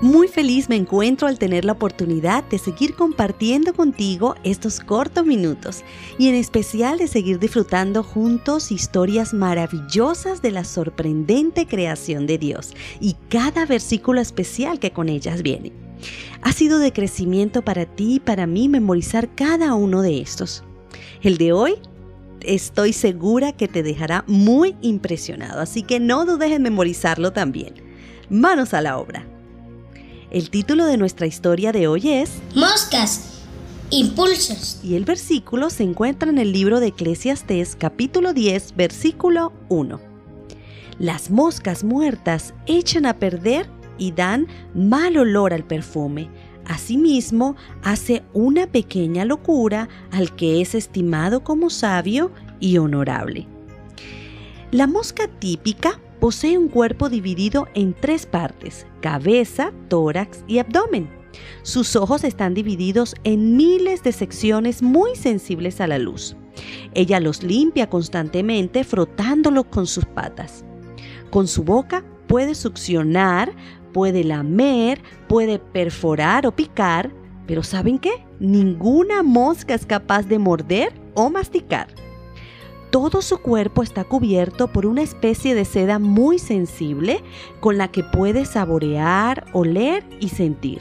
Muy feliz me encuentro al tener la oportunidad de seguir compartiendo contigo estos cortos minutos y en especial de seguir disfrutando juntos historias maravillosas de la sorprendente creación de Dios y cada versículo especial que con ellas viene. Ha sido de crecimiento para ti y para mí memorizar cada uno de estos. El de hoy estoy segura que te dejará muy impresionado, así que no dudes en memorizarlo también. Manos a la obra. El título de nuestra historia de hoy es Moscas, impulsos. Y el versículo se encuentra en el libro de Eclesiastés capítulo 10, versículo 1. Las moscas muertas echan a perder y dan mal olor al perfume. Asimismo, hace una pequeña locura al que es estimado como sabio y honorable. La mosca típica Posee un cuerpo dividido en tres partes, cabeza, tórax y abdomen. Sus ojos están divididos en miles de secciones muy sensibles a la luz. Ella los limpia constantemente frotándolos con sus patas. Con su boca puede succionar, puede lamer, puede perforar o picar, pero ¿saben qué? Ninguna mosca es capaz de morder o masticar. Todo su cuerpo está cubierto por una especie de seda muy sensible con la que puede saborear, oler y sentir.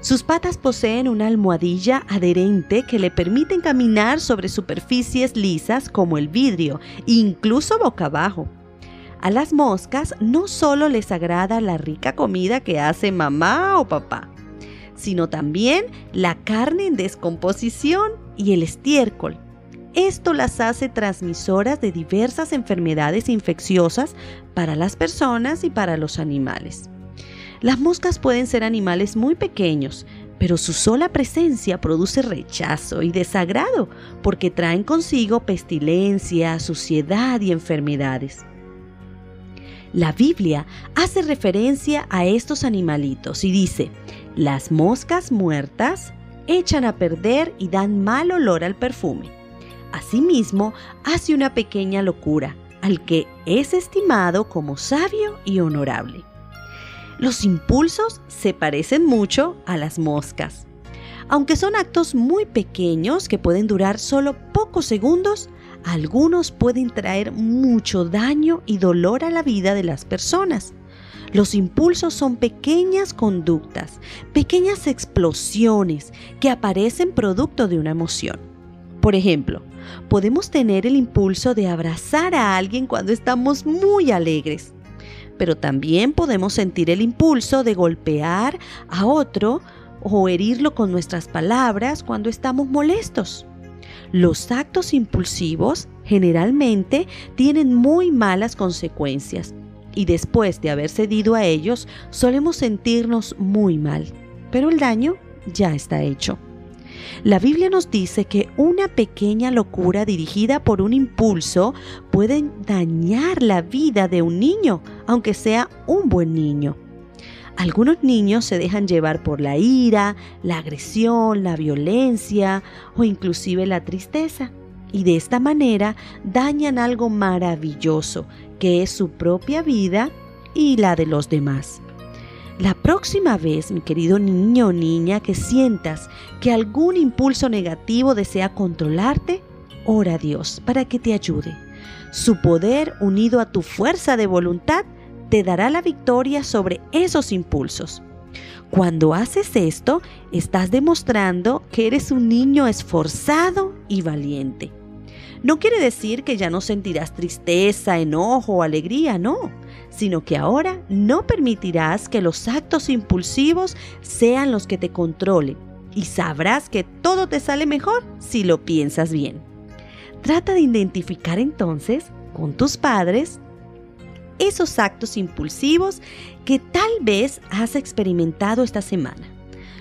Sus patas poseen una almohadilla adherente que le permiten caminar sobre superficies lisas como el vidrio, incluso boca abajo. A las moscas no solo les agrada la rica comida que hace mamá o papá, sino también la carne en descomposición y el estiércol esto las hace transmisoras de diversas enfermedades infecciosas para las personas y para los animales. Las moscas pueden ser animales muy pequeños, pero su sola presencia produce rechazo y desagrado porque traen consigo pestilencia, suciedad y enfermedades. La Biblia hace referencia a estos animalitos y dice, las moscas muertas echan a perder y dan mal olor al perfume. Asimismo, hace una pequeña locura, al que es estimado como sabio y honorable. Los impulsos se parecen mucho a las moscas. Aunque son actos muy pequeños que pueden durar solo pocos segundos, algunos pueden traer mucho daño y dolor a la vida de las personas. Los impulsos son pequeñas conductas, pequeñas explosiones que aparecen producto de una emoción. Por ejemplo, podemos tener el impulso de abrazar a alguien cuando estamos muy alegres, pero también podemos sentir el impulso de golpear a otro o herirlo con nuestras palabras cuando estamos molestos. Los actos impulsivos generalmente tienen muy malas consecuencias y después de haber cedido a ellos solemos sentirnos muy mal, pero el daño ya está hecho. La Biblia nos dice que una pequeña locura dirigida por un impulso puede dañar la vida de un niño, aunque sea un buen niño. Algunos niños se dejan llevar por la ira, la agresión, la violencia o inclusive la tristeza. Y de esta manera dañan algo maravilloso, que es su propia vida y la de los demás. La próxima vez, mi querido niño o niña, que sientas que algún impulso negativo desea controlarte, ora a Dios para que te ayude. Su poder unido a tu fuerza de voluntad te dará la victoria sobre esos impulsos. Cuando haces esto, estás demostrando que eres un niño esforzado y valiente. No quiere decir que ya no sentirás tristeza, enojo o alegría, no sino que ahora no permitirás que los actos impulsivos sean los que te controlen y sabrás que todo te sale mejor si lo piensas bien. Trata de identificar entonces con tus padres esos actos impulsivos que tal vez has experimentado esta semana.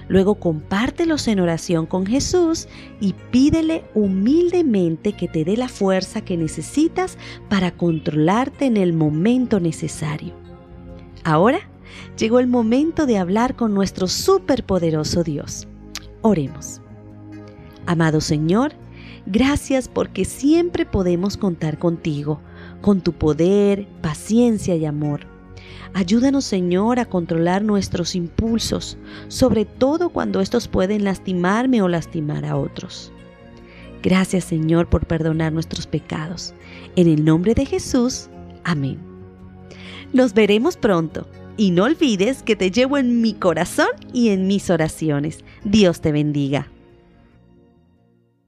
Luego compártelos en oración con Jesús y pídele humildemente que te dé la fuerza que necesitas para controlarte en el momento necesario. Ahora llegó el momento de hablar con nuestro superpoderoso Dios. Oremos. Amado Señor, gracias porque siempre podemos contar contigo, con tu poder, paciencia y amor. Ayúdanos, Señor, a controlar nuestros impulsos, sobre todo cuando estos pueden lastimarme o lastimar a otros. Gracias, Señor, por perdonar nuestros pecados. En el nombre de Jesús. Amén. Nos veremos pronto. Y no olvides que te llevo en mi corazón y en mis oraciones. Dios te bendiga.